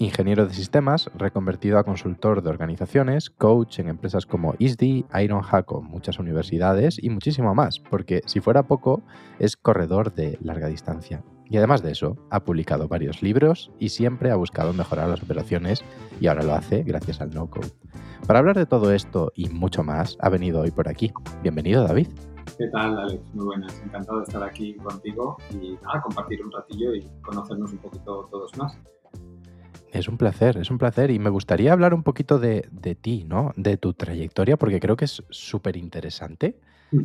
ingeniero de sistemas reconvertido a consultor de organizaciones, coach en empresas como ISDI, Ironhack muchas universidades y muchísimo más, porque si fuera poco, es corredor de larga distancia. Y además de eso, ha publicado varios libros y siempre ha buscado mejorar las operaciones y ahora lo hace gracias al no-code. Para hablar de todo esto y mucho más, ha venido hoy por aquí. Bienvenido, David. ¿Qué tal, Alex? Muy buenas. Encantado de estar aquí contigo y nada, compartir un ratillo y conocernos un poquito todos más. Es un placer, es un placer. Y me gustaría hablar un poquito de, ti, ¿no? De tu trayectoria, porque creo que es súper interesante.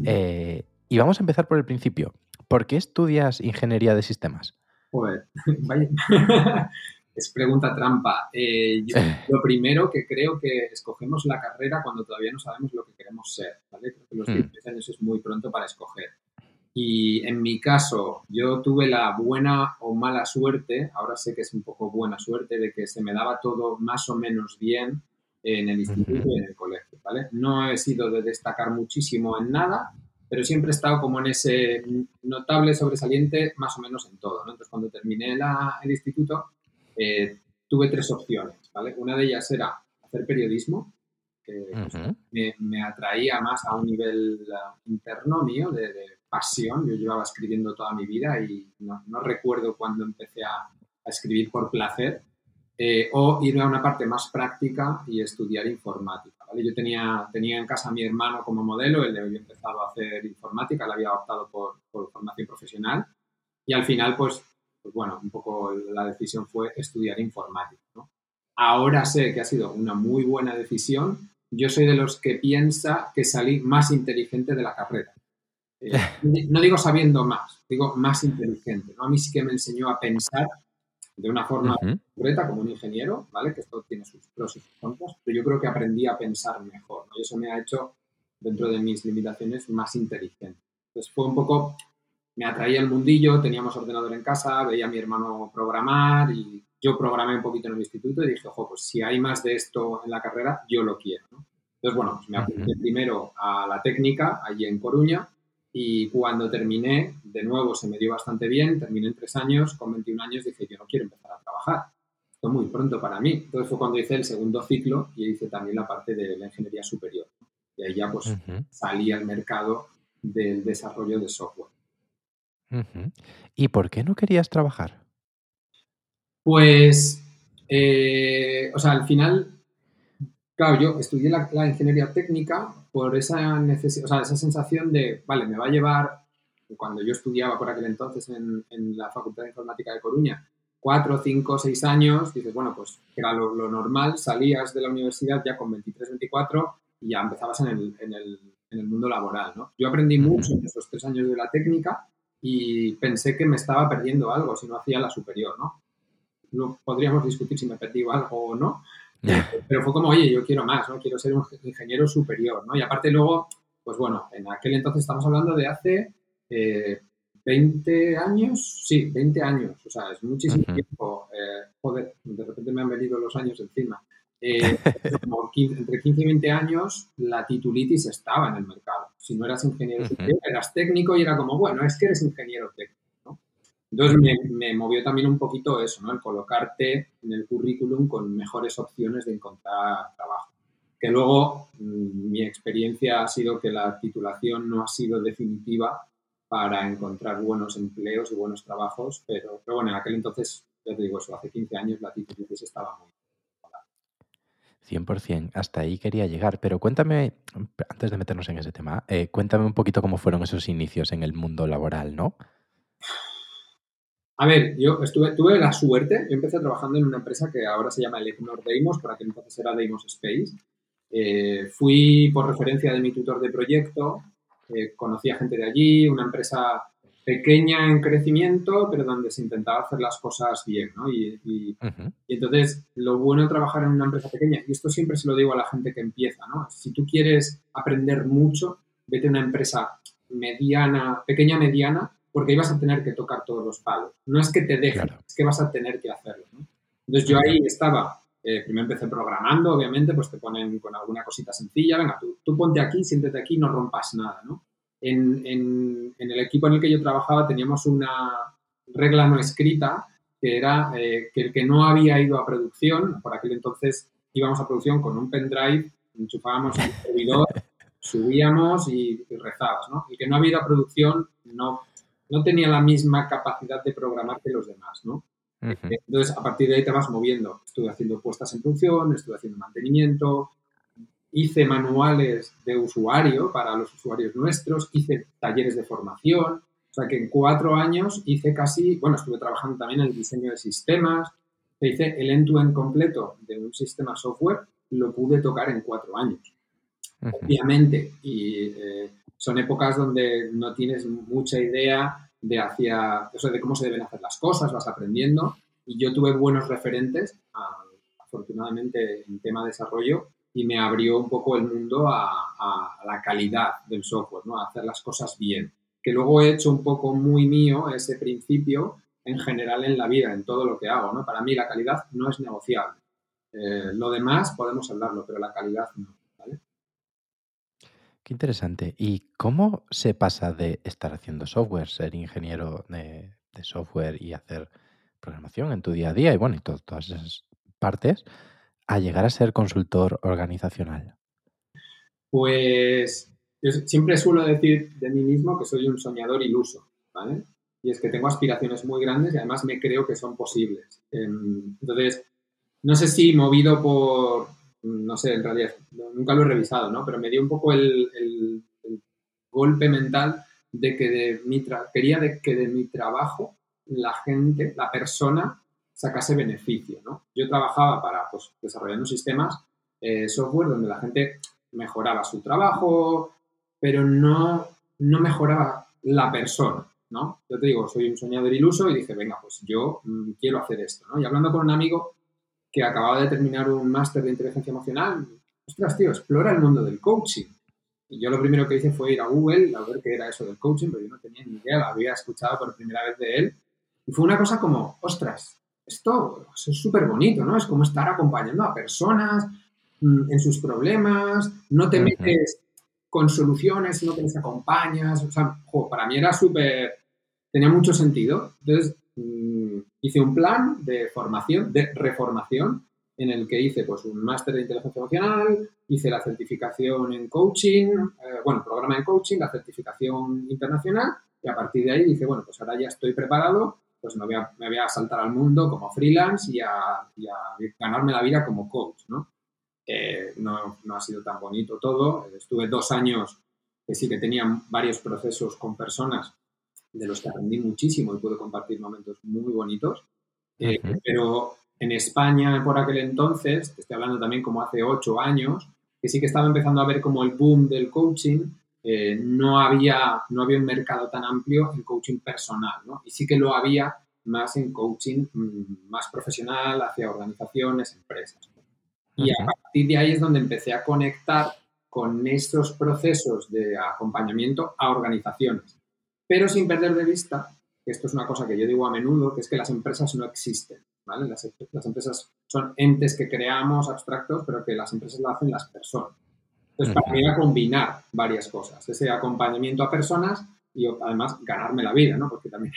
Eh, y vamos a empezar por el principio. ¿Por qué estudias ingeniería de sistemas? Pues, vaya. es pregunta trampa. Eh, lo primero que creo que escogemos la carrera cuando todavía no sabemos lo que queremos ser. ¿vale? Creo que los 10 mm. años es muy pronto para escoger. Y en mi caso, yo tuve la buena o mala suerte, ahora sé que es un poco buena suerte, de que se me daba todo más o menos bien en el instituto y en el colegio, ¿vale? No he sido de destacar muchísimo en nada, pero siempre he estado como en ese notable sobresaliente más o menos en todo, ¿no? Entonces, cuando terminé el instituto, eh, tuve tres opciones, ¿vale? Una de ellas era hacer periodismo, que pues, me, atraía más a un nivel uh, interno mío de pasión. Yo llevaba escribiendo toda mi vida y no, recuerdo cuando empecé a, escribir por placer. Eh, o irme a una parte más práctica y estudiar informática. Yo tenía, tenía en casa a mi hermano como modelo, él había empezado a hacer informática, él había optado por, por formación profesional y al final, pues, pues, bueno, un poco la decisión fue estudiar informática. Ahora sé que ha sido una muy buena decisión. Yo soy de los que piensa que salí más inteligente de la carrera. Eh, no digo sabiendo más, digo más inteligente. ¿no? A mí sí que me enseñó a pensar de una forma concreta como un ingeniero, ¿vale? Que esto tiene sus pros y sus contras, pero yo creo que aprendí a pensar mejor, Y eso me ha hecho, dentro de mis limitaciones, más inteligente. Entonces fue un poco, me atraía el mundillo, teníamos ordenador en casa, veía a mi hermano programar y yo programé un poquito en el instituto y dije, ojo, pues si hay más de esto en la carrera, yo lo quiero, Entonces, bueno, pues me apunté primero a la técnica, allí en Coruña, y cuando terminé, de nuevo se me dio bastante bien, terminé en tres años, con 21 años dije, yo no quiero empezar a trabajar, esto es muy pronto para mí. Entonces fue cuando hice el segundo ciclo y hice también la parte de la ingeniería superior. Y ahí ya pues salí al mercado del desarrollo de software. ¿Y por qué no querías trabajar? Pues, eh, o sea, al final Claro, yo estudié la, ingeniería técnica por esa necesidad, o sea, esa sensación de, vale, me va a llevar, cuando yo estudiaba por aquel entonces en, la Facultad de Informática de Coruña, cuatro, cinco, seis años, dices, bueno, pues era lo, normal, salías de la universidad ya con 23, 24 y ya empezabas en el, en el, en el mundo laboral, ¿no? Yo aprendí mucho en esos tres años de la técnica y pensé que me estaba perdiendo algo si no hacía la superior, ¿no? No podríamos discutir si me perdí algo o no, pero fue como, oye, yo quiero más, ¿no? Quiero ser un ingeniero superior, ¿no? Y aparte luego, pues bueno, en aquel entonces estamos hablando de hace 20 eh, años, sí, 20 años, o sea, es muchísimo tiempo. Eh, joder, de repente me han venido los años encima. Eh, entre 15 y 20 años, la titulitis estaba en el mercado. Si no eras ingeniero superior, eras técnico y era como, bueno, es que eres ingeniero técnico. Entonces me, movió también un poquito eso, ¿no? El colocarte en el currículum con mejores opciones de encontrar trabajo. Que luego mm, mi experiencia ha sido que la titulación no ha sido definitiva para encontrar buenos empleos y buenos trabajos, pero, bueno, en aquel entonces, ya te digo eso, hace 15 años la titulación estaba muy 100%, hasta ahí quería llegar, pero cuéntame, antes de meternos en ese tema, eh, cuéntame un poquito cómo fueron esos inicios en el mundo laboral, ¿no? A ver, yo estuve, tuve la suerte, yo empecé trabajando en una empresa que ahora se llama Elecnor Deimos, por aquel entonces era Deimos Space. Eh, fui por referencia de mi tutor de proyecto, eh, conocí a gente de allí, una empresa pequeña en crecimiento, pero donde se intentaba hacer las cosas bien, ¿no? Y, y, entonces, lo bueno de trabajar en una empresa pequeña, y esto siempre se lo digo a la gente que empieza, ¿no? Si tú quieres aprender mucho, vete a una empresa mediana, pequeña, mediana, porque ahí vas a tener que tocar todos los palos. No es que te dejen, es que vas a tener que hacerlo, ¿no? Entonces, yo ahí estaba, eh, primero empecé programando, obviamente, pues te ponen con alguna cosita sencilla, venga, tú, tú ponte aquí, siéntete aquí, no rompas nada, ¿no? en, el equipo en el que yo trabajaba teníamos una regla no escrita que era eh, que el que no había ido a producción, por aquel entonces íbamos a producción con un pendrive, enchufábamos el servidor, subíamos y, rezabas, ¿no? El que no había ido a producción no, no tenía la misma capacidad de programar que los demás, ¿no? Entonces, a partir de ahí te vas moviendo. Estuve haciendo puestas en producción, estuve haciendo mantenimiento, hice manuales de usuario para los usuarios nuestros, hice talleres de formación, o sea que en cuatro años hice casi, bueno, estuve trabajando también en el diseño de sistemas, hice el end-to-end completo de un sistema software, lo pude tocar en cuatro años. Obviamente, y eh, son épocas donde no tienes mucha idea de, hacia, eso de cómo se deben hacer las cosas, vas aprendiendo, y yo tuve buenos referentes, afortunadamente en tema de desarrollo, y me abrió un poco el mundo a, la calidad del software, ¿no? a hacer las cosas bien. Que luego he hecho un poco muy mío ese principio en general en la vida, en todo lo que hago. ¿no? Para mí la calidad no es negociable. Eh, lo demás podemos hablarlo, pero la calidad no. Qué interesante. ¿Y cómo se pasa de estar haciendo software, ser ingeniero de, software y hacer programación en tu día a día y bueno, y todas esas partes, a llegar a ser consultor organizacional? Pues yo siempre suelo decir de mí mismo que soy un soñador iluso, ¿vale? Y es que tengo aspiraciones muy grandes y además me creo que son posibles. Em, entonces, no sé si movido por, no sé, en realidad, nunca lo he revisado, ¿no? Pero me dio un poco el, golpe mental de que de mi quería de que de mi trabajo la gente, la persona, sacase beneficio. ¿no? Yo trabajaba para, pues, desarrollando sistemas, eh, software donde la gente mejoraba su trabajo, pero no, no mejoraba la persona. ¿no? Yo te digo, soy un soñador iluso y dije, venga, pues yo mm, quiero hacer esto. ¿no? Y hablando con un amigo que acababa de terminar un máster de inteligencia emocional, ostras, tío, explora el mundo del coaching. Y yo lo primero que hice fue ir a Google a ver qué era eso del coaching, pero yo no tenía ni idea, lo había escuchado por primera vez de él. Y fue una cosa como, ostras, esto es súper bonito, ¿no? Es como estar acompañando a personas mm, en sus problemas, no te metes con soluciones, sino que les acompañas. O sea, para mí era súper, tenía mucho sentido. Entonces, mm, hice un plan de formación, de reformación, en el que hice pues un máster de inteligencia emocional, hice la certificación en coaching, eh, bueno, programa en coaching, la certificación internacional, y a partir de ahí dije, bueno, pues ahora ya estoy preparado pues me voy, a, me voy a saltar al mundo como freelance y a, ganarme la vida como coach, ¿no? no, no ha sido tan bonito todo. Estuve dos años que sí que tenía varios procesos con personas de los que aprendí muchísimo y pude compartir momentos muy bonitos. Eh, pero en España, por aquel entonces, te estoy hablando también como hace ocho años, que sí que estaba empezando a ver como el boom del coaching eh, no, había, no había un mercado tan amplio en coaching personal, ¿no? Y sí que lo había más en coaching mm, más profesional hacia organizaciones, empresas. Y a partir de ahí es donde empecé a conectar con estos procesos de acompañamiento a organizaciones, pero sin perder de vista, que esto es una cosa que yo digo a menudo, que es que las empresas no existen, ¿vale? Las, las empresas son entes que creamos abstractos, pero que las empresas lo hacen las personas. Entonces, para mí era combinar varias cosas, ese acompañamiento a personas y además ganarme la vida, ¿no? Porque también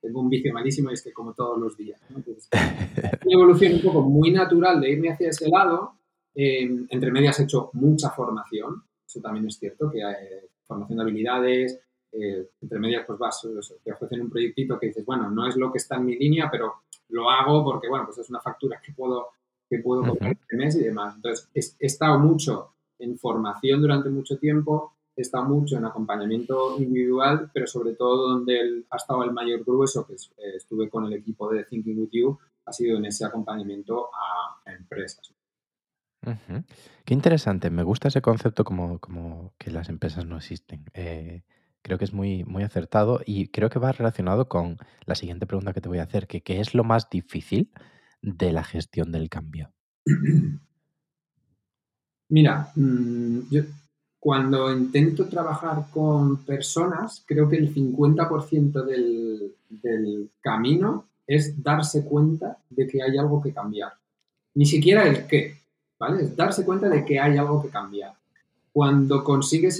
tengo un vicio malísimo y es que como todos los días, ¿no? una evolución un poco muy natural de irme hacia ese lado. Eh, entre medias he hecho mucha formación, eso también es cierto, que hay formación de habilidades, eh, entre medias pues vas, te ofrecen un proyectito que dices, bueno, no es lo que está en mi línea, pero lo hago porque, bueno, pues es una factura que puedo que puedo uh este mes y demás. Entonces, he estado mucho en formación durante mucho tiempo, está mucho en acompañamiento individual, pero sobre todo donde ha estado el mayor grueso, que eh, estuve con el equipo de Thinking With You, ha sido en ese acompañamiento a, empresas. Qué interesante, me gusta ese concepto como, como que las empresas no existen. Eh, creo que es muy, muy acertado y creo que va relacionado con la siguiente pregunta que te voy a hacer, que ¿qué es lo más difícil de la gestión del cambio? Mira, mm, yo cuando intento trabajar con personas, creo que el 50% del, del camino es darse cuenta de que hay algo que cambiar. Ni siquiera el qué, ¿vale? Es darse cuenta de que hay algo que cambiar. Cuando consigues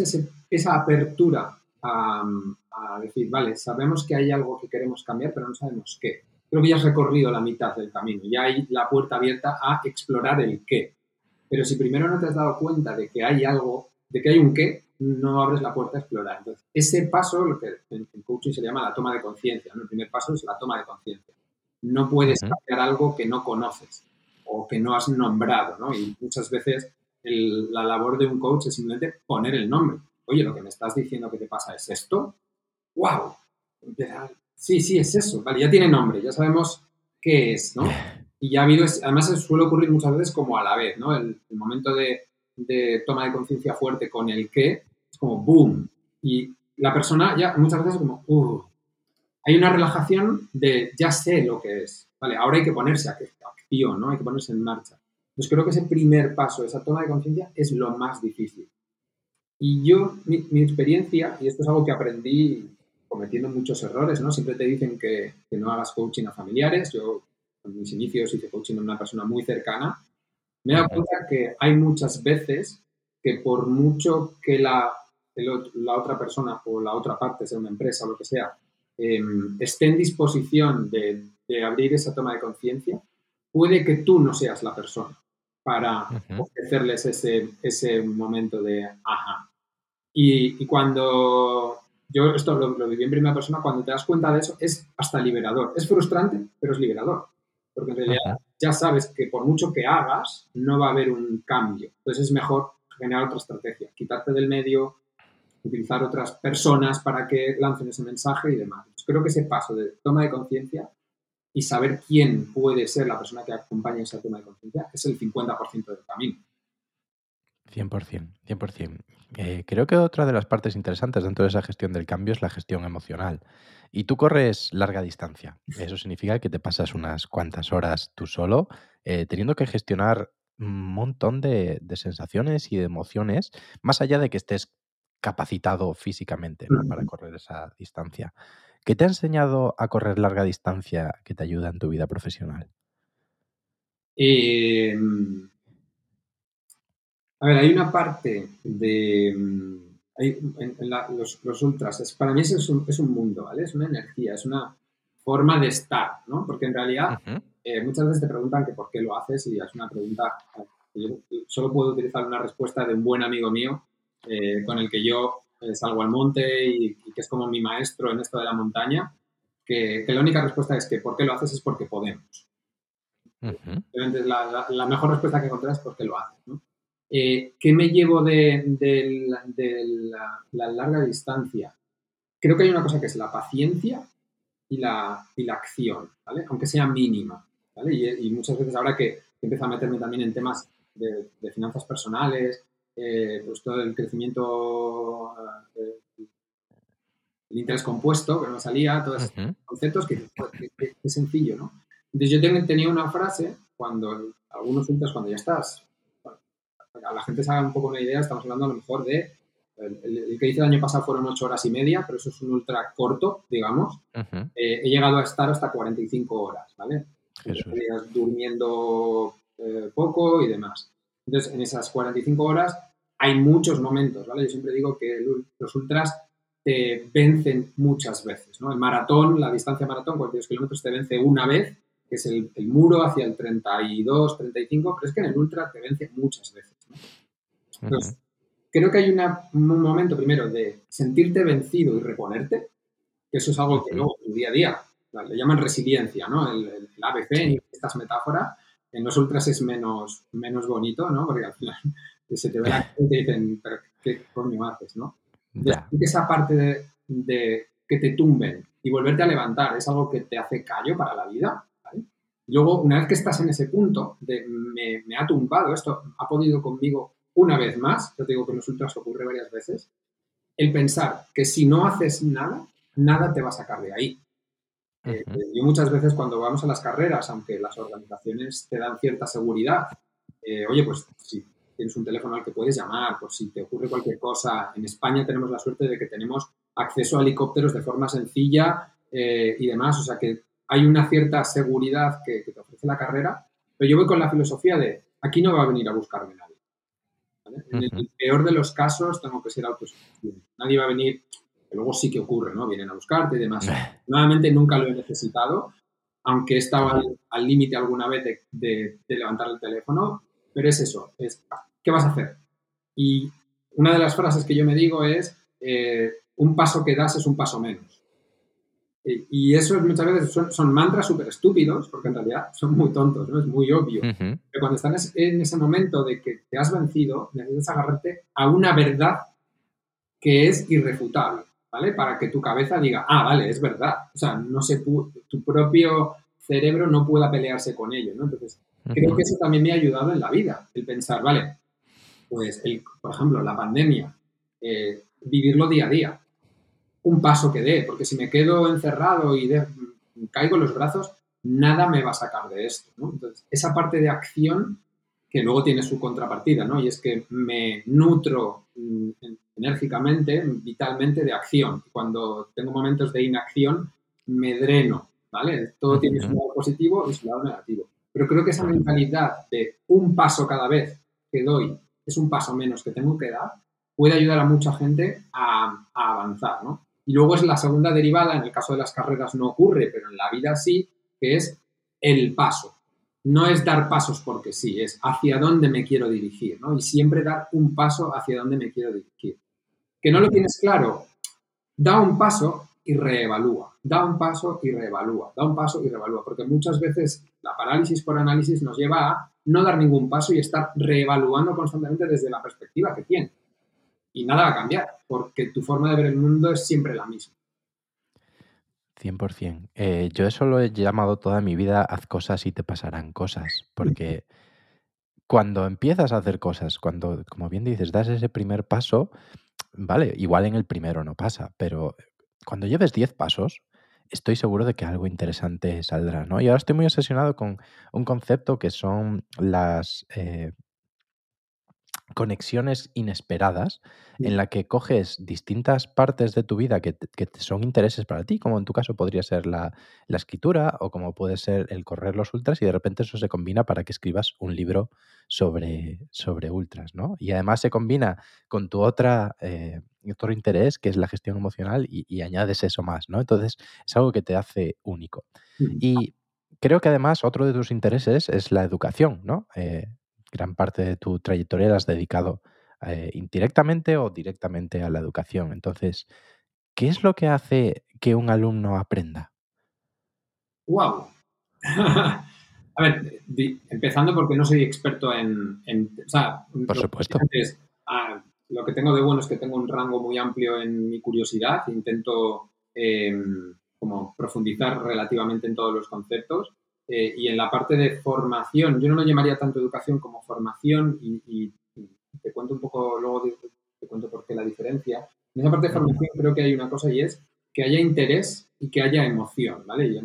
esa apertura a, decir, vale, sabemos que hay algo que queremos cambiar, pero no sabemos qué. Creo que ya has recorrido la mitad del camino, ya hay la puerta abierta a explorar el qué. Pero si primero no te has dado cuenta de que hay algo de que hay un qué, no abres la puerta a explorar. Entonces, ese paso, lo que en coaching se llama la toma de conciencia, El primer paso es la toma de conciencia. No puedes cambiar algo que no conoces o que no has nombrado, ¿no? Y muchas veces la labor de un coach es simplemente poner el nombre. Oye, lo que me estás diciendo que te pasa es esto. ¡Wow! Sí, sí, es eso. Vale, ya tiene nombre, ya sabemos qué es, ¿no? Y ya ha habido, además suele ocurrir muchas veces como a la vez, ¿no? el momento de, de toma de conciencia fuerte con el qué, es como boom. Y la persona ya muchas veces como, uh, hay una relajación de ya sé lo que es. Vale, ahora hay que ponerse a acción, ¿no? Hay que ponerse en marcha. Entonces creo que ese primer paso, esa toma de conciencia, es lo más difícil. Y yo, mi, experiencia, y esto es algo que aprendí cometiendo muchos errores, ¿no? Siempre te dicen que, que no hagas coaching a familiares. Yo en mis inicios hice coaching a una persona muy cercana me he dado cuenta que hay muchas veces que por mucho que la, la otra persona o la otra parte, sea una empresa o lo que sea, em, esté en disposición de, abrir esa toma de conciencia, puede que tú no seas la persona para ofrecerles ese, ese momento de ajá. Y, cuando yo esto lo, lo, viví en primera persona, cuando te das cuenta de eso, es hasta liberador. Es frustrante, pero es liberador. Porque en realidad ya sabes que por mucho que hagas, no va a haber un cambio. Entonces es mejor generar otra estrategia, quitarte del medio, utilizar otras personas para que lancen ese mensaje y demás. creo que ese paso de toma de conciencia y saber quién puede ser la persona que acompaña esa toma de conciencia es el 50% del camino. 100%, 100%. Eh, creo que otra de las partes interesantes dentro de esa gestión del cambio es la gestión emocional. Y tú corres larga distancia. Eso significa que te pasas unas cuantas horas tú solo, eh, teniendo que gestionar un montón de, sensaciones y de emociones, más allá de que estés capacitado físicamente para correr esa distancia. ¿Qué te ha enseñado a correr larga distancia que te ayuda en tu vida profesional? Em, a ver, hay una parte de mm, en, los, ultras, es, para mí es un, es un, mundo, ¿vale? Es una energía, es una forma de estar, ¿no? Porque en realidad eh, muchas veces te preguntan que por qué lo haces y es una pregunta, yo solo puedo utilizar una respuesta de un buen amigo mío eh, con el que yo eh, salgo al monte y, que es como mi maestro en esto de la montaña, que, la única respuesta es que por qué lo haces es porque podemos. la, la, mejor respuesta que encontrar es porque lo haces, ¿no? Eh, ¿Qué me llevo de, la, larga distancia? Creo que hay una cosa que es la paciencia y la, y la acción, ¿vale? Aunque sea mínima, ¿vale? Y, muchas veces ahora que empiezo a meterme también en temas de, finanzas personales, eh, pues todo el crecimiento, eh, el interés compuesto, que no salía, todos esos conceptos que, es sencillo, ¿no? Entonces yo tenía una frase cuando, algunos puntos cuando ya estás a la gente se haga un poco una idea, estamos hablando a lo mejor de, el, que hice el año pasado fueron 8 horas y media, pero eso es un ultra corto, digamos. Eh, he llegado a estar hasta 45 horas, ¿vale? Durmiendo eh, poco y demás. Entonces, en esas 45 horas hay muchos momentos, ¿vale? Yo siempre digo que los ultras te vencen muchas veces, ¿no? El maratón, la distancia maratón, 42 kilómetros, te vence una vez que es el, muro hacia el 32, 35, pero es que en el ultra te vence muchas veces. Entonces, creo que hay un momento primero de sentirte vencido y reponerte, que eso es algo que luego, en tu día a día, le llaman resiliencia, ¿no? El, el, ABC, en estas metáforas, en los ultras es menos, menos bonito, ¿no? Porque al final se te ve la gente y dicen, pero ¿qué coño haces, no? esa parte de, que te tumben y volverte a levantar es algo que te hace callo para la vida. Luego, una vez que estás en ese punto de me, me, ha tumbado, esto ha podido conmigo una vez más, yo te digo que en los ultras ocurre varias veces, el pensar que si no haces nada, nada te va a sacar de ahí. Eh, yo muchas veces cuando vamos a las carreras, aunque las organizaciones te dan cierta seguridad, eh, oye, pues si tienes un teléfono al que puedes llamar, por si te ocurre cualquier cosa, en España tenemos la suerte de que tenemos acceso a helicópteros de forma sencilla eh, y demás, o sea que hay una cierta seguridad que, te ofrece la carrera, pero yo voy con la filosofía de aquí no va a venir a buscarme nadie. En el peor de los casos tengo que ser autosuficiente. Nadie va a venir, que luego sí que ocurre, ¿no? Vienen a buscarte y demás. Nuevamente nunca lo he necesitado, aunque he estado al límite alguna vez de, levantar el teléfono, pero es eso, es ¿qué vas a hacer? Y una de las frases que yo me digo es, eh, un paso que das es un paso menos. Y eso muchas veces son, mantras súper estúpidos, porque en realidad son muy tontos, ¿no? Es muy obvio. Pero cuando estás en ese momento de que te has vencido, necesitas agarrarte a una verdad que es irrefutable, ¿vale? Para que tu cabeza diga, ah, vale, es verdad. O sea, no se tu propio cerebro no pueda pelearse con ello, ¿no? Entonces, creo que eso también me ha ayudado en la vida, el pensar, vale, pues, el, por ejemplo, la pandemia, eh, vivirlo día a día un paso que dé, porque si me quedo encerrado y caigo en los brazos, nada me va a sacar de esto. Entonces, esa parte de acción que luego tiene su contrapartida, ¿no? Y es que me nutro mm, enérgicamente, vitalmente de acción. Cuando tengo momentos de inacción, me dreno, ¿vale? Todo tiene su lado positivo y su lado negativo. Pero creo que esa mentalidad de un paso cada vez que doy es un paso menos que tengo que dar, puede ayudar a mucha gente a, a avanzar, ¿no? Y luego es la segunda derivada, en el caso de las carreras no ocurre, pero en la vida sí, que es el paso. No es dar pasos porque sí, es hacia dónde me quiero dirigir, ¿no? Y siempre dar un paso hacia dónde me quiero dirigir. Que no lo tienes claro, da un paso y reevalúa, da un paso y reevalúa, da un paso y reevalúa, porque muchas veces la parálisis por análisis nos lleva a no dar ningún paso y estar reevaluando constantemente desde la perspectiva que tiene y nada va a cambiar, porque tu forma de ver el mundo es siempre la misma. 100%. Eh, yo eso lo he llamado toda mi vida, haz cosas y te pasarán cosas, porque cuando empiezas a hacer cosas, cuando, como bien dices, das ese primer paso, vale, igual en el primero no pasa, pero cuando lleves 10 pasos, estoy seguro de que algo interesante saldrá, ¿no? Y ahora estoy muy obsesionado con un concepto que son las eh, conexiones inesperadas en la que coges distintas partes de tu vida que, son intereses para ti, como en tu caso podría ser la, escritura o como puede ser el correr los ultras y de repente eso se combina para que escribas un libro sobre, sobre ultras, ¿no? Y además se combina con tu otra, eh, otro interés que es la gestión emocional y, añades eso más, ¿no? Entonces es algo que te hace único. Y creo que además otro de tus intereses es la educación, ¿no? Eh, gran parte de tu trayectoria la has dedicado eh, indirectamente o directamente a la educación. Entonces, ¿qué es lo que hace que un alumno aprenda? ¡Wow! a ver, empezando porque no soy experto en... o sea, Por supuesto. Ah, lo que tengo de bueno es que tengo un rango muy amplio en mi curiosidad. Intento em, como profundizar relativamente en todos los conceptos. Eh, y en la parte de formación, yo no lo llamaría tanto educación como formación y, te cuento un poco, luego te, cuento por qué la diferencia. En esa parte de formación creo que hay una cosa y es que haya interés y que haya emoción, ¿vale? Yo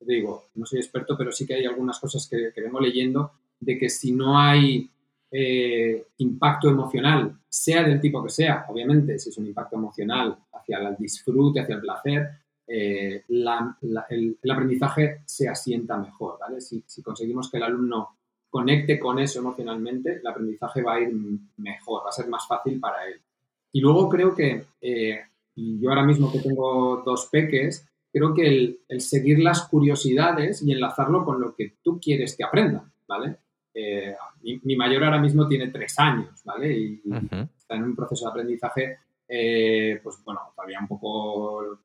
digo, no soy experto, pero sí que hay algunas cosas que, vengo leyendo de que si no hay eh, impacto emocional, sea del tipo que sea, obviamente, si es un impacto emocional hacia el disfrute, hacia el placer, eh, el, aprendizaje se asienta mejor, ¿vale? Si, conseguimos que el alumno conecte con eso emocionalmente, el aprendizaje va a ir mejor, va a ser más fácil para él. Y luego creo que, eh, yo ahora mismo que tengo dos peques, creo que el, seguir las curiosidades y enlazarlo con lo que tú quieres que aprendan, ¿vale? Eh, mi, mayor ahora mismo tiene tres años, ¿vale? Y, está en un proceso de aprendizaje, pues bueno, todavía un poco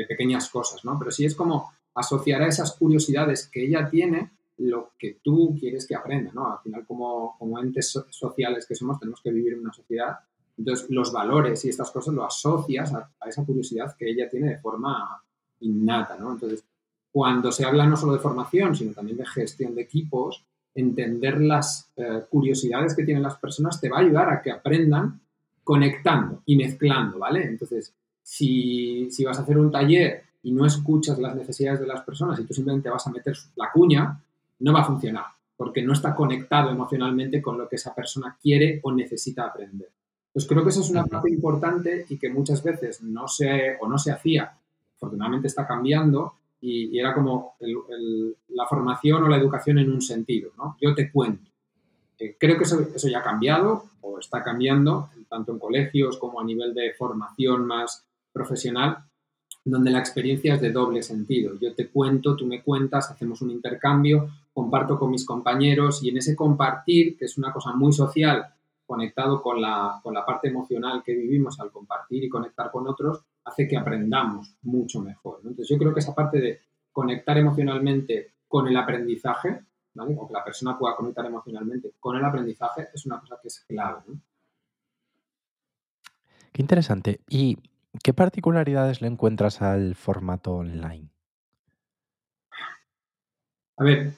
de pequeñas cosas, ¿no? Pero sí es como asociar a esas curiosidades que ella tiene lo que tú quieres que aprenda, ¿no? Al final, como, como entes sociales que somos, tenemos que vivir en una sociedad Entonces, los valores y estas cosas lo asocias a, esa curiosidad que ella tiene de forma innata, ¿no? Entonces, cuando se habla no solo de formación, sino también de gestión de equipos, entender las eh, curiosidades que tienen las personas te va a ayudar a que aprendan conectando y mezclando, ¿vale? Entonces, si, si vas a hacer un taller y no escuchas las necesidades de las personas y tú simplemente vas a meter la cuña, no va a funcionar, porque no está conectado emocionalmente con lo que esa persona quiere o necesita aprender. Pues creo que eso es una parte importante y que muchas veces no se, o no se hacía, afortunadamente está cambiando, y, era como la formación o la educación en un sentido, ¿no? Yo te cuento. Eh, creo que eso, eso, ya ha cambiado o está cambiando, tanto en colegios como a nivel de formación más profesional, donde la experiencia es de doble sentido. Yo te cuento, tú me cuentas, hacemos un intercambio, comparto con mis compañeros y en ese compartir, que es una cosa muy social, conectado con la, con la parte emocional que vivimos al compartir y conectar con otros, hace que aprendamos mucho mejor. Entonces yo creo que esa parte de conectar emocionalmente con el aprendizaje, ¿vale? o que la persona pueda conectar emocionalmente con el aprendizaje, es una cosa que es clave. Qué interesante. ¿Y ¿Qué particularidades le encuentras al formato online? A ver,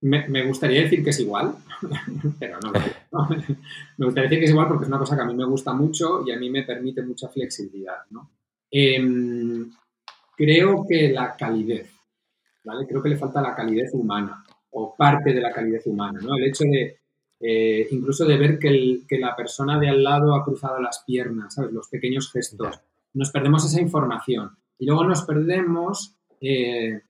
me, gustaría decir que es igual, pero no, Me gustaría decir que es igual porque es una cosa que a mí me gusta mucho y a mí me permite mucha flexibilidad. Em, creo que la calidez, ¿vale? Creo que le falta la calidez humana o parte de la calidez humana, ¿no? El hecho de, eh, incluso de ver que, que, la persona de al lado ha cruzado las piernas, ¿sabes? Los pequeños gestos nos perdemos esa información. Y luego nos perdemos, eh,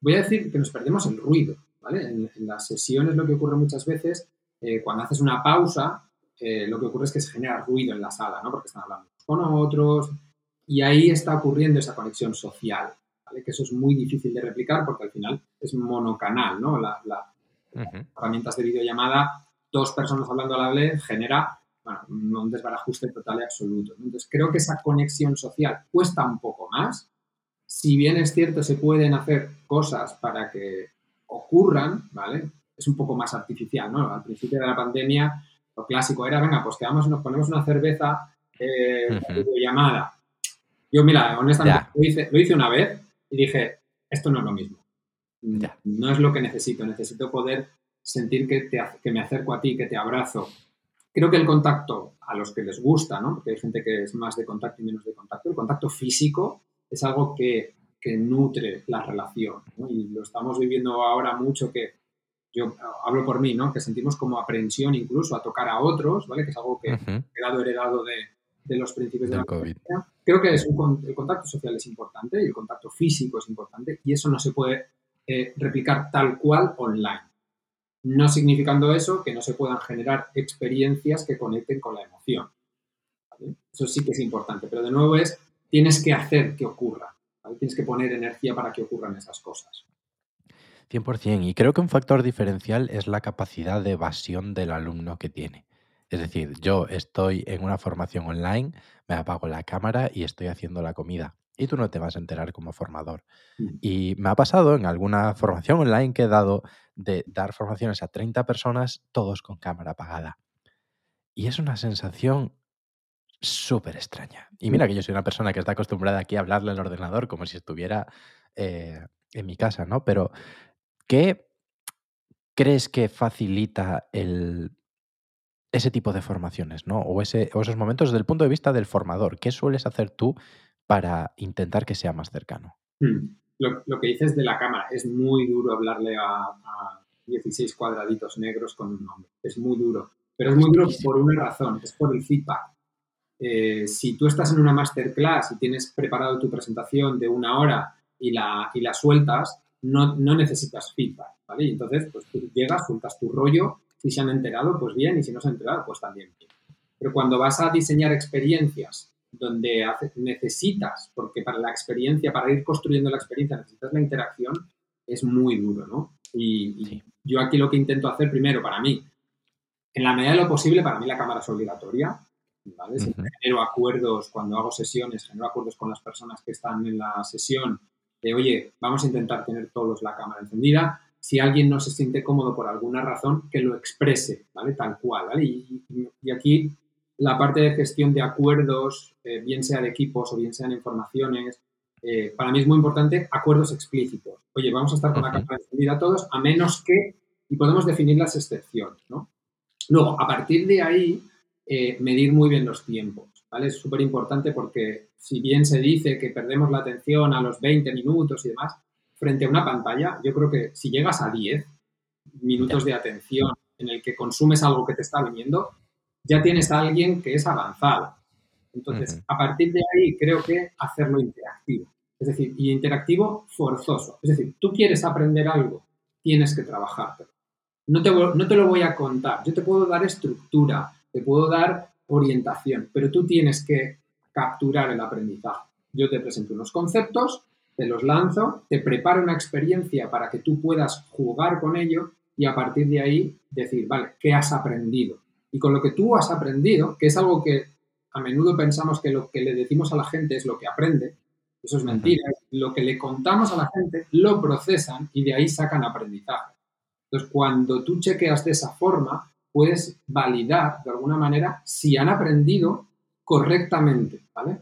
voy a decir que nos perdemos el ruido, ¿vale? En, las sesiones lo que ocurre muchas veces, eh, cuando haces una pausa, eh, lo que ocurre es que se genera ruido en la sala, ¿no? Porque están hablando con otros y ahí está ocurriendo esa conexión social, ¿vale? Que eso es muy difícil de replicar porque al final es monocanal, ¿no? Las herramientas de videollamada, dos personas hablando a la vez genera bueno, un desbarajuste total y absoluto. Entonces, creo que esa conexión social cuesta un poco más. Si bien es cierto, se pueden hacer cosas para que ocurran, ¿vale? Es un poco más artificial, ¿no? Al principio de la pandemia, lo clásico era, venga, pues quedamos, nos ponemos una cerveza, eh, llamada. Yo, mira, honestamente, lo hice, lo hice, una vez y dije, esto no es lo mismo. No es lo que necesito. Necesito poder sentir que, te, que me acerco a ti, que te abrazo, Creo que el contacto, a los que les gusta, ¿no? porque hay gente que es más de contacto y menos de contacto, el contacto físico es algo que, que nutre la relación. Y lo estamos viviendo ahora mucho que yo hablo por mí, ¿no? que sentimos como aprensión incluso a tocar a otros, ¿vale? que es algo que ha quedado heredado de, de los principios de la COVID. Creo que es un, el contacto social es importante y el contacto físico es importante y eso no se puede eh, replicar tal cual online. No significando eso que no se puedan generar experiencias que conecten con la emoción. Eso sí que es importante, pero de nuevo es, tienes que hacer que ocurra, tienes que poner energía para que ocurran esas cosas. 100%, y creo que un factor diferencial es la capacidad de evasión del alumno que tiene. Es decir, yo estoy en una formación online, me apago la cámara y estoy haciendo la comida y tú no te vas a enterar como formador. Mm. Y me ha pasado en alguna formación online que he dado de dar formaciones a 30 personas, todos con cámara apagada. Y es una sensación súper extraña. Y mira que yo soy una persona que está acostumbrada aquí a hablarle al ordenador como si estuviera eh, en mi casa, ¿no? Pero, ¿qué crees que facilita el, ese tipo de formaciones, ¿no? O, esos momentos desde el punto de vista del formador. ¿Qué sueles hacer tú para intentar que sea más cercano. Hmm. Lo, que dices de la cámara, es muy duro hablarle a, 16 cuadraditos negros con un nombre. Es muy duro. Pero es muy duro por una razón, es por el feedback. Eh, si tú estás en una masterclass y tienes preparado tu presentación de una hora y la, y la sueltas, no, no necesitas feedback, ¿vale? Y entonces, pues tú llegas, sueltas tu rollo, si se han enterado, pues bien, y si no se han enterado, pues también bien. Pero cuando vas a diseñar experiencias donde necesitas, porque para la experiencia, para ir construyendo la experiencia, necesitas la interacción, es muy duro, ¿no? Y, yo aquí lo que intento hacer primero, para mí, en la medida de lo posible, para mí la cámara es obligatoria, ¿vale? genero acuerdos, cuando hago sesiones, genero acuerdos con las personas que están en la sesión, de, oye, vamos a intentar tener todos la cámara encendida, si alguien no se siente cómodo por alguna razón, que lo exprese, ¿vale? Tal cual, ¿vale? y aquí la parte de gestión de acuerdos, eh, bien sea de equipos o bien sean informaciones, eh, para mí es muy importante acuerdos explícitos. Oye, vamos a estar con la cámara encendida todos, a menos que, y podemos definir las excepciones, ¿no? Luego, a partir de ahí, eh, medir muy bien los tiempos, ¿vale? Es súper importante porque si bien se dice que perdemos la atención a los 20 minutos y demás, frente a una pantalla, yo creo que si llegas a 10 minutos de atención en el que consumes algo que te está viniendo, ya tienes a alguien que es avanzado. Entonces, a partir de ahí, creo que hacerlo interactivo. Es decir, y interactivo forzoso. Es decir, tú quieres aprender algo, tienes que trabajártelo. No te, no te lo voy a contar. Yo te puedo dar estructura, te puedo dar orientación, pero tú tienes que capturar el aprendizaje. Yo te presento unos conceptos, te los lanzo, te preparo una experiencia para que tú puedas jugar con ello y a partir de ahí decir, vale, ¿qué has aprendido? Y con lo que tú has aprendido, que es algo que a menudo pensamos que lo que le decimos a la gente es lo que aprende, eso es mentira, lo que le contamos a la gente lo procesan y de ahí sacan aprendizaje. Entonces, cuando tú chequeas de esa forma, puedes validar de alguna manera si han aprendido correctamente, ¿vale?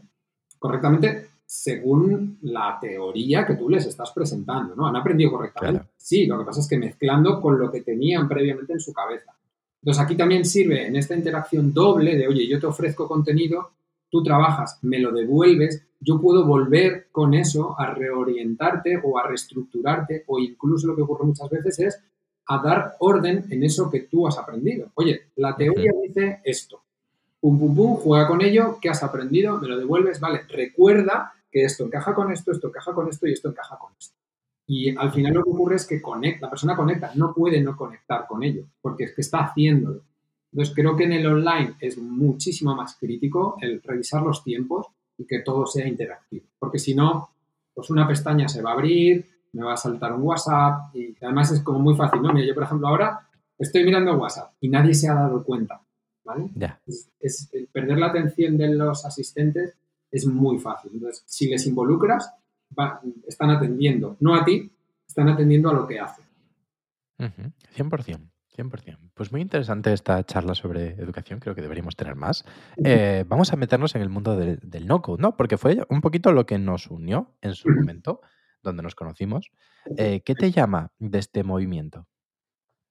Correctamente según la teoría que tú les estás presentando, ¿no? ¿Han aprendido correctamente? Sí, lo que pasa es que mezclando con lo que tenían previamente en su cabeza. Entonces aquí también sirve en esta interacción doble de, oye, yo te ofrezco contenido, tú trabajas, me lo devuelves, yo puedo volver con eso a reorientarte o a reestructurarte o incluso lo que ocurre muchas veces es a dar orden en eso que tú has aprendido. Oye, la teoría dice esto. Pum, pum, pum, juega con ello, ¿qué has aprendido? Me lo devuelves, vale, recuerda que esto encaja con esto, esto encaja con esto y esto encaja con esto. Y al final lo que ocurre es que conecta, la persona conecta, no puede no conectar con ello, porque es que está haciéndolo. Entonces creo que en el online es muchísimo más crítico el revisar los tiempos y que todo sea interactivo, porque si no, pues una pestaña se va a abrir, me va a saltar un WhatsApp y además es como muy fácil, ¿no? Mira, yo por ejemplo ahora estoy mirando WhatsApp y nadie se ha dado cuenta, ¿vale? Es, perder la atención de los asistentes es muy fácil. Entonces, si les involucras, están atendiendo, no a ti, están atendiendo a lo que hacen. 100%. 100%. Pues muy interesante esta charla sobre educación, creo que deberíamos tener más. Eh, vamos a meternos en el mundo del, no-code, ¿no? Porque fue un poquito lo que nos unió en su momento, donde nos conocimos. Eh, ¿Qué te llama de este movimiento?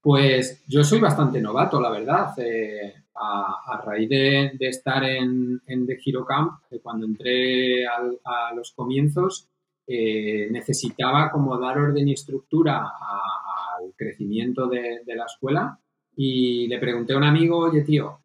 Pues yo soy bastante novato, la verdad. Eh, a, raíz de, estar en, en The Hero Camp, cuando entré a los comienzos, eh, necesitaba como dar orden y estructura al crecimiento de, la escuela y le pregunté a un amigo, oye tío,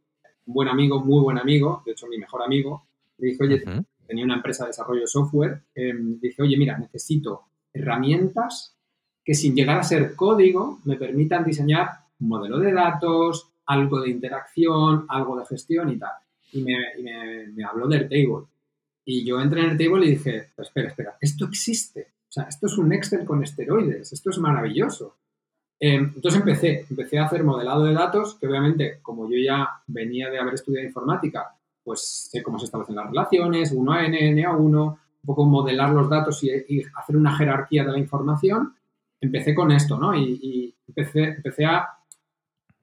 un buen amigo, muy buen amigo, de hecho mi mejor amigo, le dije, oye, tenía una empresa de desarrollo de software, eh, dije, oye, mira, necesito herramientas que sin llegar a ser código me permitan diseñar un modelo de datos, algo de interacción, algo de gestión y tal. Y me, me, habló del table. Y yo entré en el table y dije, espera, espera, esto existe. O sea, esto es un Excel con esteroides, esto es maravilloso. Em, entonces empecé, empecé a hacer modelado de datos, que obviamente, como yo ya venía de haber estudiado informática, pues sé cómo se establecen las relaciones, 1 a n, n a 1, un poco modelar los datos y, hacer una jerarquía de la información. Empecé con esto, ¿no? Y, y empecé, empecé a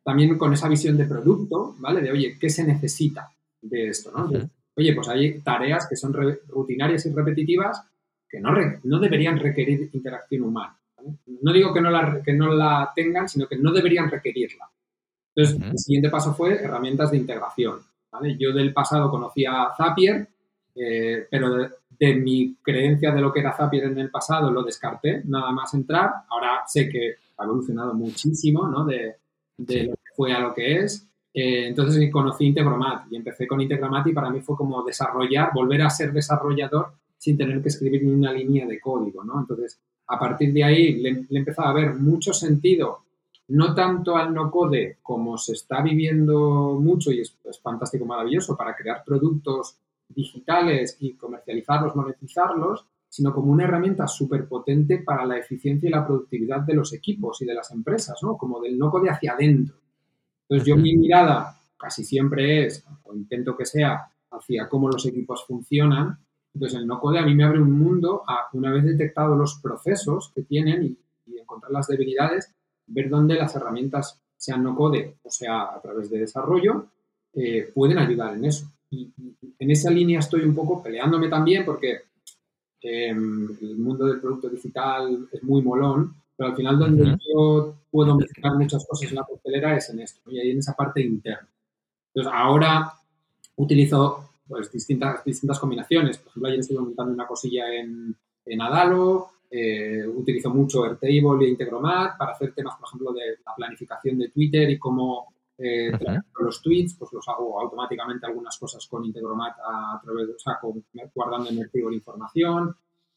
también con esa visión de producto, ¿vale? De, oye, ¿qué se necesita de esto, ¿no? Oye, pues hay tareas que son rutinarias y repetitivas que no, no deberían requerir interacción humana. No digo que no, la, que no la tengan, sino que no deberían requerirla. Entonces, el siguiente paso fue herramientas de integración. ¿vale? Yo del pasado conocía Zapier, eh, pero de, mi creencia de lo que era Zapier en el pasado lo descarté, nada más entrar. Ahora sé que ha evolucionado muchísimo, ¿no? De, de lo que fue a lo que es. Entonces conocí Integromat y empecé con Integromat y para mí fue como desarrollar, volver a ser desarrollador sin tener que escribir ni una línea de código, ¿no? Entonces, a partir de ahí le, le empezaba a ver mucho sentido, no tanto al no-code como se está viviendo mucho y es, es fantástico, maravilloso para crear productos digitales y comercializarlos, monetizarlos, sino como una herramienta súper potente para la eficiencia y la productividad de los equipos y de las empresas, ¿no? Como del no code hacia adentro. Entonces yo mi mirada casi siempre es, o intento que sea, hacia cómo los equipos funcionan. Entonces el no code a mí me abre un mundo a, una vez detectado los procesos que tienen y, y encontrar las debilidades, ver dónde las herramientas sean no code o sea a través de desarrollo, eh, pueden ayudar en eso. Y, en esa línea estoy un poco peleándome también porque em, el mundo del producto digital es muy molón, pero al final donde yo puedo mezclar muchas cosas en la costelera es en esto, y ahí en esa parte interna. Entonces, ahora utilizo pues, distintas, distintas combinaciones. Por ejemplo, ayer estuve montando una cosilla en, en Adalo, eh, utilizo mucho Airtable e Integromat para hacer temas, por ejemplo, de la planificación de Twitter y cómo eh, los tweets, pues los hago automáticamente algunas cosas con Integromat a, través de, o sea, guardando en Airtable información.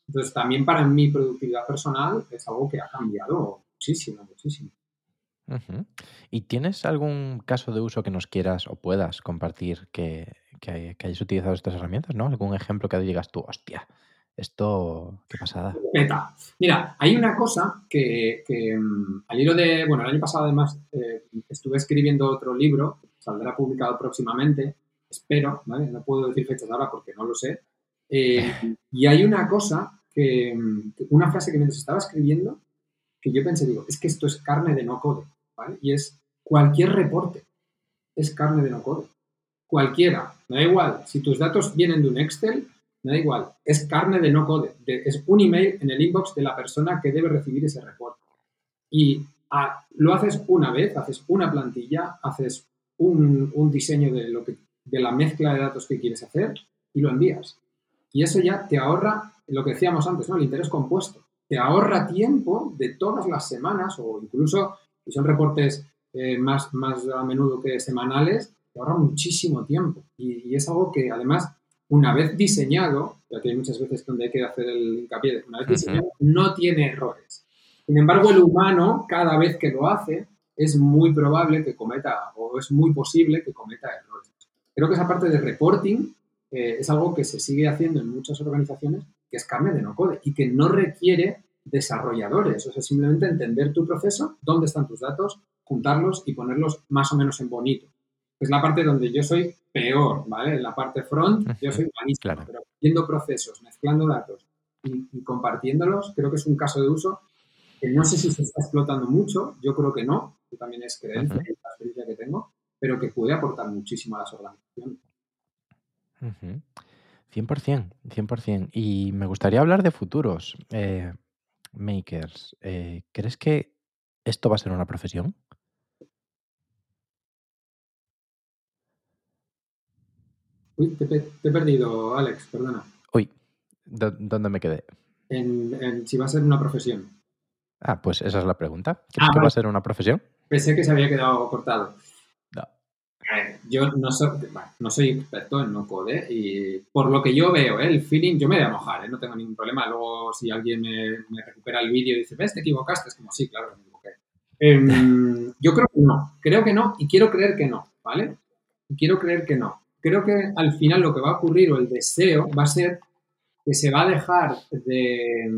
Entonces, también para mi productividad personal es algo que ha cambiado muchísimo, muchísimo. ¿Y tienes algún caso de uso que nos quieras o puedas compartir que, que, hayas utilizado estas herramientas, ¿no? ¿Algún ejemplo que digas tú, hostia, esto, qué pasada? Mira, hay una cosa que, mm, al hilo de, bueno, el año pasado además eh, estuve escribiendo otro libro, saldrá publicado próximamente, espero, ¿vale? No puedo decir fechas ahora porque no lo sé. Eh, y hay una cosa que, una frase que mientras estaba escribiendo, que yo pensé, digo, es que esto es carne de no code. Y es cualquier reporte es carne de no code. Cualquiera, me da igual. Si tus datos vienen de un Excel, me da igual. Es carne de no code. es un email en el inbox de la persona que debe recibir ese reporte. Y lo haces una vez, haces una plantilla, haces un, diseño de, lo de la mezcla de datos que quieres hacer y lo envías. Y eso ya te ahorra lo que decíamos antes, ¿no? El interés compuesto. Te ahorra tiempo de todas las semanas o incluso y son reportes eh, más, más a menudo que semanales, te ahorra muchísimo tiempo. Y, es algo que además, una vez diseñado, ya que hay muchas veces donde hay que hacer el hincapié, una vez diseñado, no tiene errores. Sin embargo, el humano, cada vez que lo hace, es muy probable que cometa, o es muy posible que cometa errores. Creo que esa parte de reporting eh, es algo que se sigue haciendo en muchas organizaciones, que es carne de no code y que no requiere desarrolladores, o sea, simplemente entender tu proceso, dónde están tus datos, juntarlos y ponerlos más o menos en bonito. Es la parte donde yo soy peor, ¿vale? En la parte front yo soy malísimo, pero viendo procesos, mezclando datos y, compartiéndolos, creo que es un caso de uso que no sé si se está explotando mucho, yo creo que no, que también es creencia y la experiencia que tengo, pero que puede aportar muchísimo a las organizaciones. 100%, 100%. Y me gustaría hablar de futuros. Eh, makers, eh, ¿crees que esto va a ser una profesión? Uy, te, he perdido, Alex, perdona. Uy, ¿dónde me quedé? En, si va a ser una profesión. Ah, pues esa es la pregunta. ¿Crees ah, que va a ser una profesión? Pensé que se había quedado cortado yo no soy, no soy experto en no code y por lo que yo veo, ¿eh? el feeling, yo me voy a mojar, ¿eh? no tengo ningún problema. Luego, si alguien me, recupera el vídeo y dice, ves, te equivocaste, es como, sí, claro, me equivoqué. Em, yo creo que no, creo que no y quiero creer que no, ¿vale? quiero creer que no. Creo que al final lo que va a ocurrir o el deseo va a ser que se va a dejar de...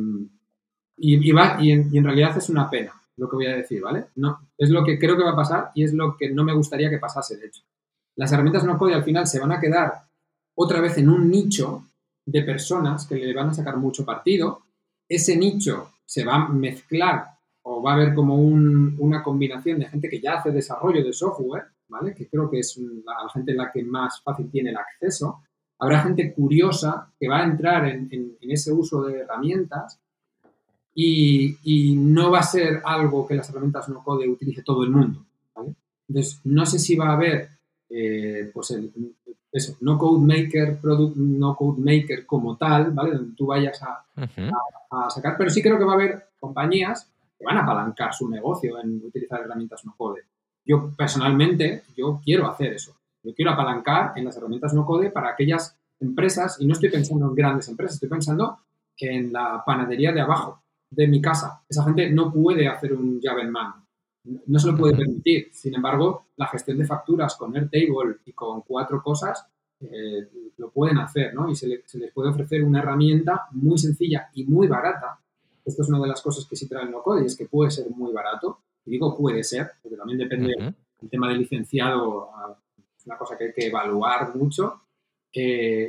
Y, va, y en realidad es una pena lo que voy a decir, ¿vale? No, es lo que creo que va a pasar y es lo que no me gustaría que pasase, de hecho. Las herramientas no code al final se van a quedar otra vez en un nicho de personas que le van a sacar mucho partido. Ese nicho se va a mezclar o va a haber como una combinación de gente que ya hace desarrollo de software, ¿vale? Que creo que es la, gente en la que más fácil tiene el acceso. Habrá gente curiosa que va a entrar en ese uso de herramientas y, no va a ser algo que las herramientas no code utilice todo el mundo. Entonces, no sé si va a haber eh, pues el, eso, no code maker, product, no code maker como tal, ¿vale? Donde tú vayas a, a, sacar, pero sí creo que va a haber compañías que van a apalancar su negocio en utilizar herramientas no code. Yo personalmente, yo quiero hacer eso. Yo quiero apalancar en las herramientas no code para aquellas empresas, y no estoy pensando en grandes empresas, estoy pensando en la panadería de abajo, de mi casa. Esa gente no puede hacer un llave en mano. No se lo puede permitir. Sin embargo, la gestión de facturas con Airtable y con cuatro cosas eh, lo pueden hacer, ¿no? Y se, les puede ofrecer una herramienta muy sencilla y muy barata. Esto es una de las cosas que sí trae el no-code y es que puede ser muy barato. Y digo puede ser, porque también depende del tema del licenciado, ah, es una cosa que hay que evaluar mucho,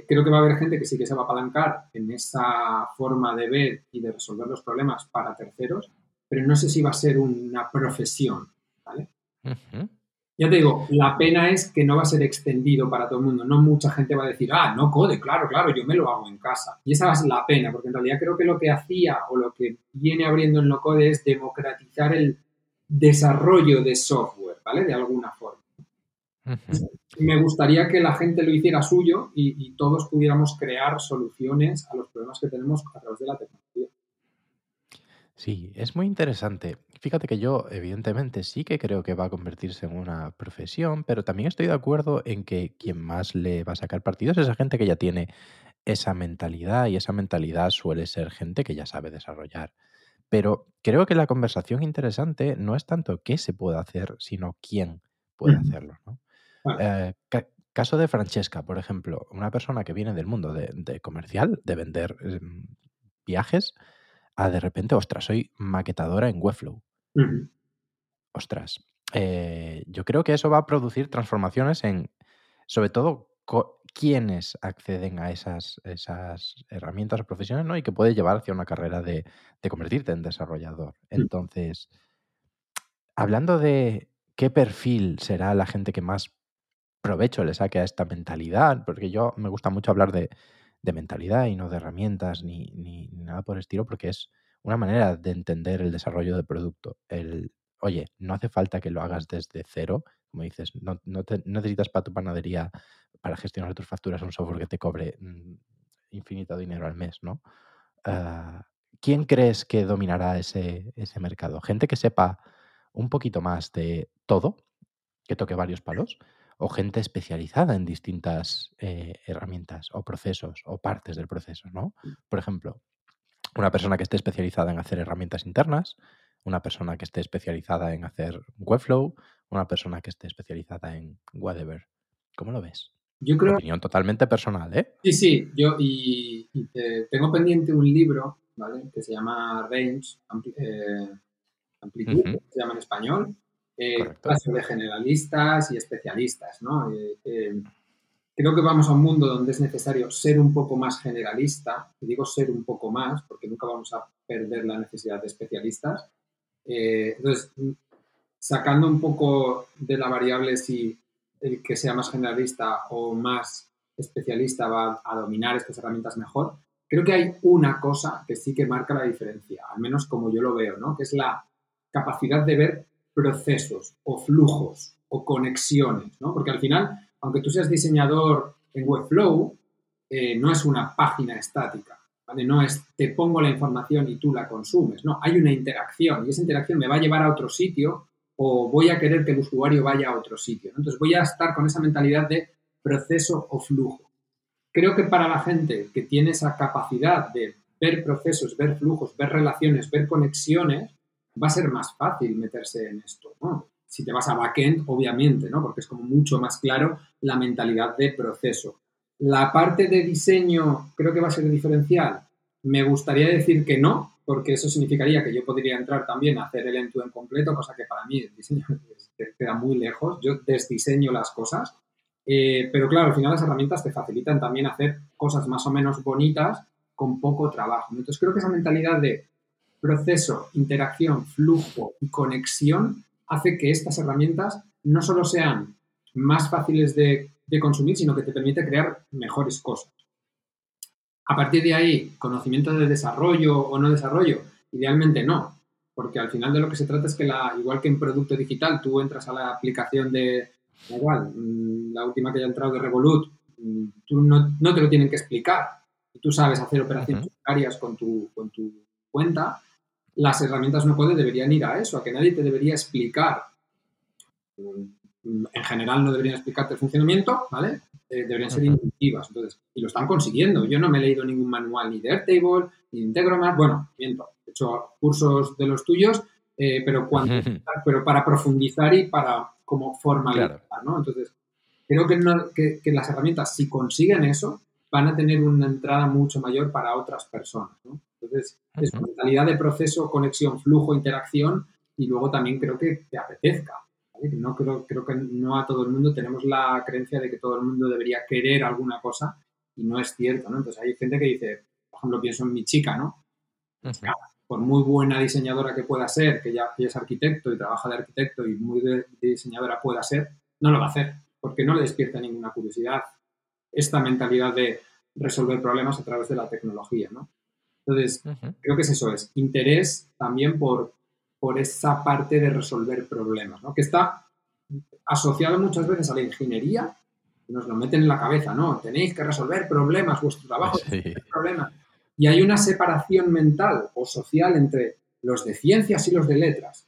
creo que va a haber gente que sí que se va a apalancar en esa forma de ver y de resolver los problemas para terceros, pero no sé si va a ser una profesión, ¿vale? Ya te digo, la pena es que no va a ser extendido para todo el mundo. No mucha gente va a decir, ah, no code, claro, claro, yo me lo hago en casa. Y esa es la pena, porque en realidad creo que lo que hacía o lo que viene abriendo el no code es democratizar el desarrollo de software, ¿vale? De alguna forma. Me gustaría que la gente lo hiciera suyo y, y todos pudiéramos crear soluciones a los problemas que tenemos a través de la tecnología. Sí, es muy interesante. Fíjate que yo, evidentemente, sí que creo que va a convertirse en una profesión, pero también estoy de acuerdo en que quien más le va a sacar partido es esa gente que ya tiene esa mentalidad y esa mentalidad suele ser gente que ya sabe desarrollar. Pero creo que la conversación interesante no es tanto qué se puede hacer, sino quién puede hacerlo, ¿no? Eh, ca- caso de Francesca, por ejemplo, una persona que viene del mundo de, de comercial, de vender em, viajes, a de repente, ostras, soy maquetadora en Webflow. Ostras, eh, yo creo que eso va a producir transformaciones en, sobre todo, quiénes acceden a esas, esas herramientas o profesiones, ¿no? Y que puede llevar hacia una carrera de, de convertirte en desarrollador. Ujú. Entonces, hablando de qué perfil será la gente que más provecho le saque a esta mentalidad, porque yo me gusta mucho hablar de, de mentalidad y no de herramientas ni, ni- nada por el estilo, porque es una manera de entender el desarrollo del producto. El, oye, no hace falta que lo hagas desde cero, como dices, no, no necesitas para tu panadería, para gestionar tus facturas, un software que te cobre mm, infinito dinero al mes, ¿no? Ah, ¿quién crees que dominará ese, ese mercado? ¿Gente que sepa un poquito más de todo? que toque varios palos, o gente especializada en distintas eh, herramientas o procesos o partes del proceso, ¿no? Por ejemplo, una persona que esté especializada en hacer herramientas internas, una persona que esté especializada en hacer Webflow, una persona que esté especializada en whatever. ¿Cómo lo ves? Yo creo Opinión totalmente personal, ¿eh? Sí, sí, yo y, y te- tengo pendiente un libro, ¿vale? Que se llama Range, Ampli- eh, Amplitud, se llama en español, eh, clase de generalistas y especialistas, ¿no? Eh, eh, creo que vamos a un mundo donde es necesario ser un poco más generalista, y digo ser un poco más, porque nunca vamos a perder la necesidad de especialistas. Eh, entonces, sacando un poco de la variable si el que sea más generalista o más especialista va a dominar estas herramientas mejor, creo que hay una cosa que sí que marca la diferencia, al menos como yo lo veo, ¿no? que es la capacidad de ver procesos o flujos o conexiones, ¿no? porque al final, aunque tú seas diseñador en Webflow, eh, no es una página estática, ¿vale? No es te pongo la información y tú la consumes, no, hay una interacción y esa interacción me va a llevar a otro sitio o voy a querer que el usuario vaya a otro sitio. Entonces voy a estar con esa mentalidad de proceso o flujo. Creo que para la gente que tiene esa capacidad de ver procesos, ver flujos, ver relaciones, ver conexiones, va a ser más fácil meterse en esto. ¿no? Si te vas a backend, obviamente, ¿no? porque es como mucho más claro la mentalidad de proceso. La parte de diseño creo que va a ser diferencial. Me gustaría decir que no, porque eso significaría que yo podría entrar también a hacer el end-to-end completo, cosa que para mí el diseño queda muy lejos. Yo desdiseño las cosas, eh, pero claro, al final las herramientas te facilitan también hacer cosas más o menos bonitas con poco trabajo. Entonces creo que esa mentalidad de proceso, interacción, flujo y conexión hace que estas herramientas no solo sean más fáciles de, de consumir, sino que te permite crear mejores cosas. A partir de ahí, conocimiento de desarrollo o no desarrollo, idealmente no, porque al final de lo que se trata es que, la, igual que en producto digital, tú entras a la aplicación de, igual, mm, la última que haya entrado de Revolut, mm, tú no, no te lo tienen que explicar. Tú sabes hacer operaciones bancarias con tu, con tu cuenta, las herramientas no code deberían ir a eso, a que nadie te debería explicar. mm, En general no deberían explicarte el funcionamiento, ¿vale? Eh, deberían ser intuitivas. Entonces, y lo están consiguiendo. Yo no me he leído ningún manual ni de Airtable, ni de Integromat. Bueno, miento, he hecho cursos de los tuyos, eh, pero, cuando, ujú. pero para profundizar y para como formalizar, Claro. ¿no? Entonces, creo que, no- que- que las herramientas, si consiguen eso, van a tener una entrada mucho mayor para otras personas, ¿no? Entonces, es Ujú. mentalidad de proceso, conexión, flujo, interacción y luego también creo que te apetezca. No creo, creo que no a todo el mundo tenemos la creencia de que todo el mundo debería querer alguna cosa y no es cierto, ¿no? Entonces hay gente que dice, por ejemplo, pienso en mi chica, ¿no? Por muy buena diseñadora que pueda ser, que ya, es arquitecto y trabaja de arquitecto y muy diseñadora pueda ser, no lo va a hacer, porque no le despierta ninguna curiosidad esta mentalidad de resolver problemas a través de la tecnología, ¿no? Entonces, creo que es eso, es interés también por, por esa parte de resolver problemas, ¿no? Que está asociado muchas veces a la ingeniería, nos lo meten en la cabeza, ¿no? Tenéis que resolver problemas, vuestro trabajo es resolver problemas. Y hay una separación mental o social entre los de ciencias y los de letras.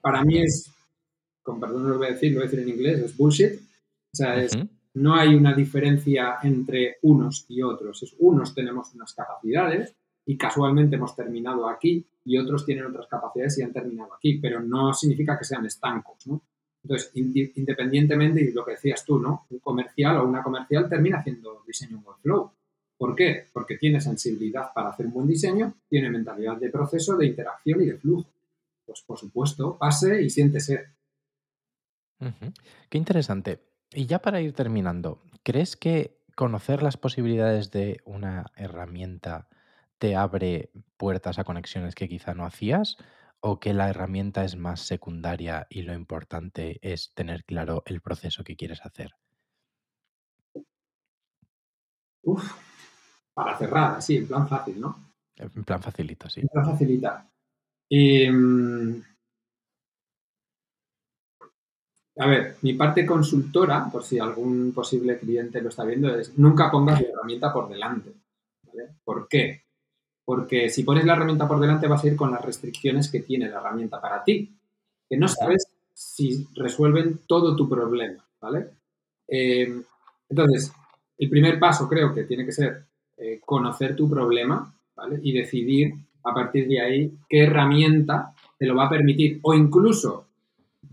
Para mí es, con perdón lo voy a decir, lo voy a decir en inglés, es bullshit. O sea, no hay una diferencia entre unos y otros. Es, unos tenemos unas capacidades y casualmente hemos terminado aquí y otros tienen otras capacidades y han terminado aquí, pero no significa que sean estancos, ¿no? Entonces, independientemente de lo que decías tú, ¿no? Un comercial o una comercial termina haciendo diseño workflow. ¿Por qué? Porque tiene sensibilidad para hacer un buen diseño, tiene mentalidad de proceso, de interacción y de flujo. Pues por supuesto, pase y siéntese. Qué interesante. Y ya para ir terminando, ¿crees que conocer las posibilidades de una herramienta te abre puertas a conexiones que quizá no hacías? ¿O que la herramienta es más secundaria y lo importante es tener claro el proceso que quieres hacer? Uf, para cerrar, sí, en plan fácil, ¿no? En plan facilito, sí. En plan facilita. Em, a ver, mi parte consultora, por si algún posible cliente lo está viendo, es nunca pongas la herramienta por delante. ¿Por qué? Porque si pones la herramienta por delante vas a ir con las restricciones que tiene la herramienta para ti, que no sabes si resuelven todo tu problema, ¿vale? Em, entonces, el primer paso creo que tiene que ser eh, conocer tu problema, ¿vale? Y decidir a partir de ahí qué herramienta te lo va a permitir o incluso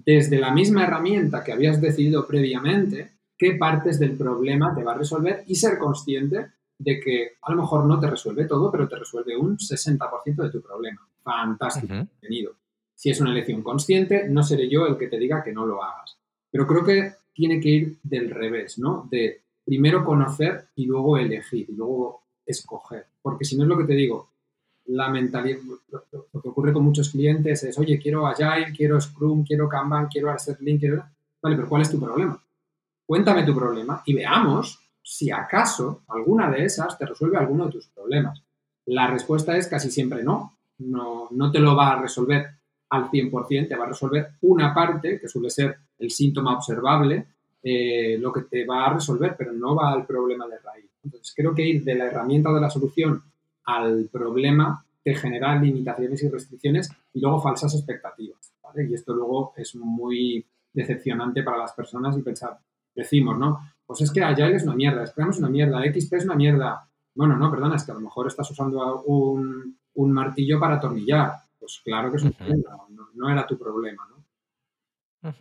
desde la misma herramienta que habías decidido previamente, qué partes del problema te va a resolver y ser consciente de que a lo mejor no te resuelve todo, pero te resuelve un 60% de tu problema. Fantástico, bienvenido. Si es una elección consciente, no seré yo el que te diga que no lo hagas. Pero creo que tiene que ir del revés, ¿no? De primero conocer y luego elegir, y luego escoger. Porque si no es lo que te digo, la mentalidad, lo, que ocurre con muchos clientes es, oye, quiero Agile, quiero Scrum, quiero Kanban, quiero Link, quiero... Vale, pero ¿cuál es tu problema? Cuéntame tu problema y veamos si acaso alguna de esas te resuelve alguno de tus problemas. La respuesta es casi siempre no. No, no te lo va a resolver al 100%, te va a resolver una parte, que suele ser el síntoma observable, eh, lo que te va a resolver, pero no va al problema de raíz. Entonces, creo que ir de la herramienta de la solución al problema te genera limitaciones y restricciones y luego falsas expectativas. Y esto luego es muy decepcionante para las personas y pensar, decimos, ¿no? Pues es que Agile es una mierda, Scrum es una mierda, XP es una mierda. Bueno, no, perdona, es que a lo mejor estás usando un, martillo para atornillar. Pues claro que es un problema, no, era tu problema, ¿no?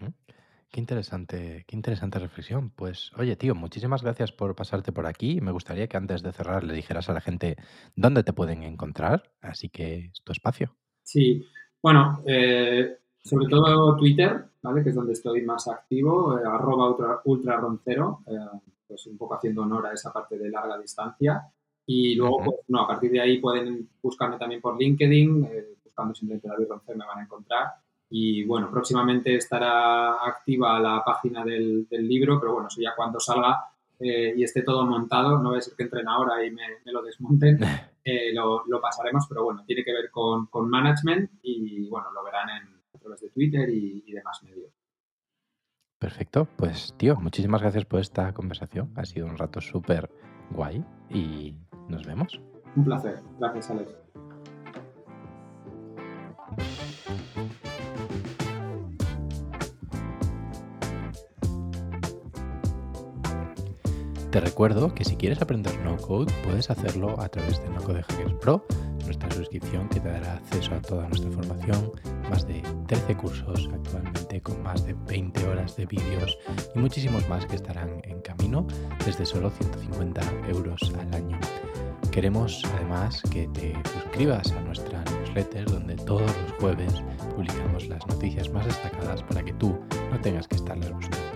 Qué interesante, qué interesante reflexión. Pues, oye, tío, muchísimas gracias por pasarte por aquí. Me gustaría que antes de cerrar le dijeras a la gente dónde te pueden encontrar. Así que es tu espacio. Sí, bueno, eh, sobre todo Twitter, ¿vale? Que es donde estoy más activo, eh, arroba ultra, ultraroncero, eh, pues un poco haciendo honor a esa parte de larga distancia. Y luego, pues, no, a partir de ahí pueden buscarme también por LinkedIn, buscando simplemente David Roncero me van a encontrar. Y bueno, próximamente estará activa la página del, libro, pero bueno, eso ya cuando salga eh, y esté todo montado, no va a ser que entren ahora y me, lo desmonten, eh, lo, pasaremos, pero bueno, tiene que ver con, management y bueno, lo verán en, través de Twitter y, y demás medios. Perfecto, pues tío, muchísimas gracias por esta conversación. Ha sido un rato súper guay y nos vemos. Un placer, gracias Alex. Te recuerdo que si quieres aprender no code, puedes hacerlo a través de No Code Hackers Pro, nuestra suscripción que te dará acceso a toda nuestra formación, más de 13 cursos actualmente con más de 20 horas de vídeos y muchísimos más que estarán en camino desde solo 150 euros al año. Queremos además que te suscribas a nuestra newsletter donde todos los jueves publicamos las noticias más destacadas para que tú no tengas que estarlas buscando.